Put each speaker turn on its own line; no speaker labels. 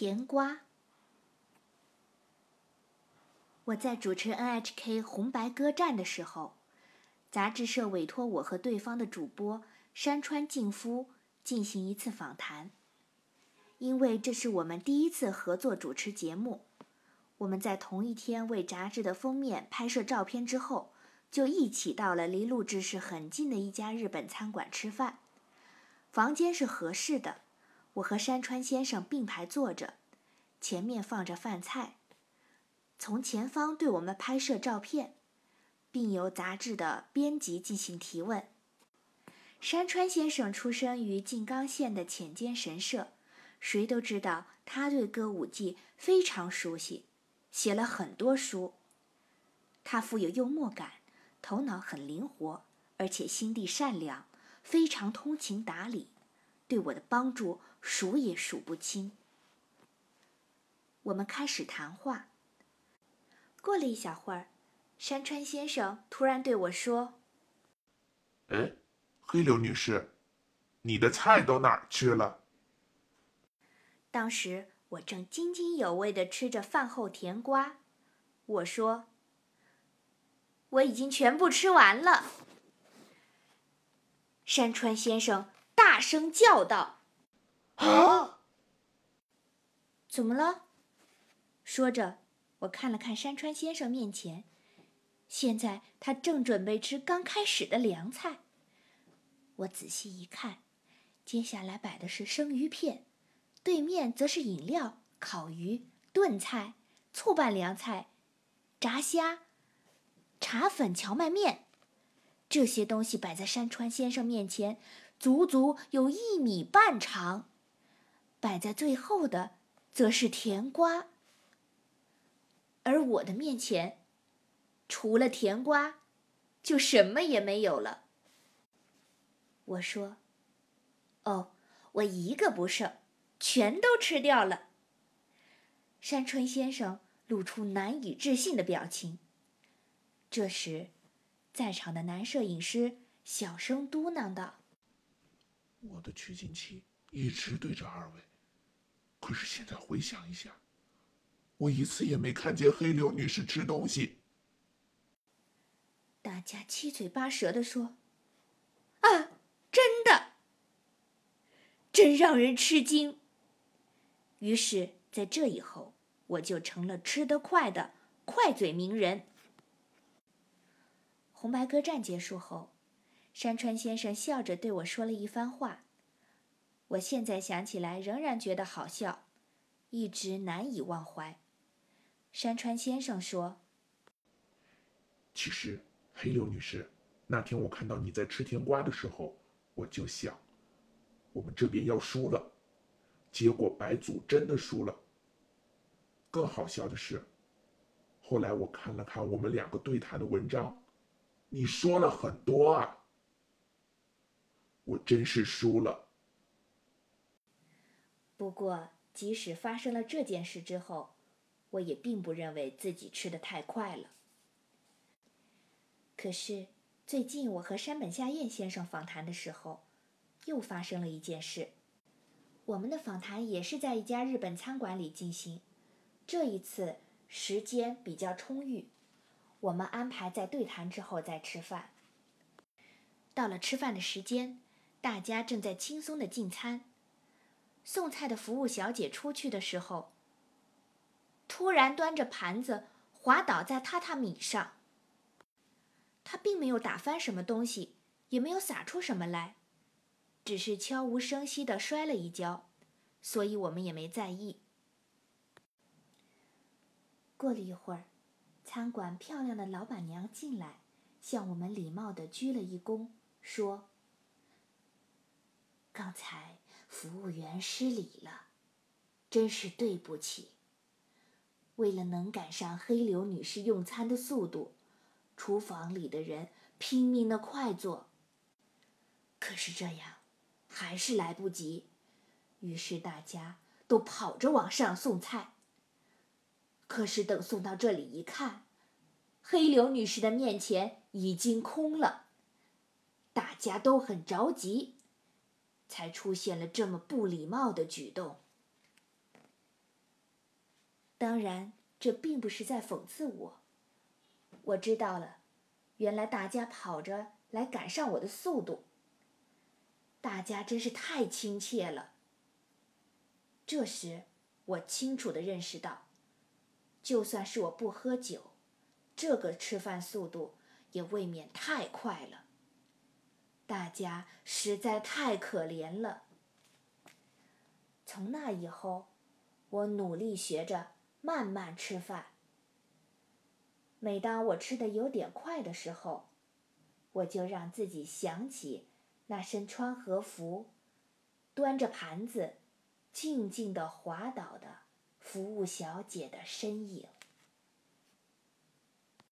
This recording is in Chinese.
甜瓜。我在主持 NHK 红白歌战的时候，杂志社委托我和对方的主播山川静夫进行一次访谈。因为这是我们第一次合作主持节目，我们在同一天为杂志的封面拍摄照片之后，就一起到了离录制室很近的一家日本餐馆吃饭。房间是合适的，我和山川先生并排坐着，前面放着饭菜。从前方对我们拍摄照片，并由杂志的编辑进行提问。山川先生出生于静冈县的浅间神社，谁都知道他对歌舞伎非常熟悉，写了很多书。他富有幽默感，头脑很灵活，而且心地善良，非常通情达理，对我的帮助数也数不清。我们开始谈话。过了一小会儿，山川先生突然对我说：“
哎，黑柳女士，你的菜都哪儿去了？”
当时我正津津有味地吃着饭后甜瓜，我说：“我已经全部吃完了。”山川先生大声叫道：“
啊！
怎么了？”说着。我看了看山川先生面前，现在他正准备吃刚开始的凉菜。我仔细一看，接下来摆的是生鱼片，对面则是饮料、烤鱼、炖菜、醋拌凉菜、炸虾、茶粉荞麦面。这些东西摆在山川先生面前，足足有一米半长。摆在最后的，则是甜瓜。而我的面前，除了甜瓜，就什么也没有了。我说：“哦，我一个不剩，全都吃掉了。”山川先生露出难以置信的表情。这时，在场的男摄影师小声嘟囔道：“
我的取景器一直对着二位，可是现在回想一下。”我一次也没看见黑柳女士吃东西。
大家七嘴八舌地说：“啊，真的，真让人吃惊。”于是，在这以后，我就成了吃得快的快嘴名人。红白歌战结束后，山川先生笑着对我说了一番话，我现在想起来仍然觉得好笑，一直难以忘怀。山川先生说：“
其实，黑柳女士，那天我看到你在吃甜瓜的时候，我就想，我们这边要输了。结果白组真的输了。更好笑的是，后来我看了看我们两个对谈的文章，你说了很多啊。我真是输了。
不过，即使发生了这件事之后。”我也并不认为自己吃的太快了。可是最近我和山本夏彦先生访谈的时候，又发生了一件事。我们的访谈也是在一家日本餐馆里进行，这一次时间比较充裕，我们安排在对谈之后再吃饭。到了吃饭的时间，大家正在轻松的进餐。送菜的服务小姐出去的时候。突然端着盘子滑倒在榻榻米上。他并没有打翻什么东西，也没有洒出什么来，只是悄无声息地摔了一跤，所以我们也没在意。过了一会儿，餐馆漂亮的老板娘进来，向我们礼貌地鞠了一躬，说：“刚才服务员失礼了，真是对不起。”为了能赶上黑柳女士用餐的速度，厨房里的人拼命的快做。可是这样还是来不及，于是大家都跑着往上送菜。可是等送到这里一看，黑柳女士的面前已经空了。大家都很着急，才出现了这么不礼貌的举动。当然，这并不是在讽刺我。我知道了，原来大家跑着来赶上我的速度。大家真是太亲切了。这时，我清楚的认识到，就算是我不喝酒，这个吃饭速度也未免太快了。大家实在太可怜了。从那以后，我努力学着慢慢吃饭。每当我吃的有点快的时候，我就让自己想起那身穿和服、端着盘子、静静的滑倒的服务小姐的身影。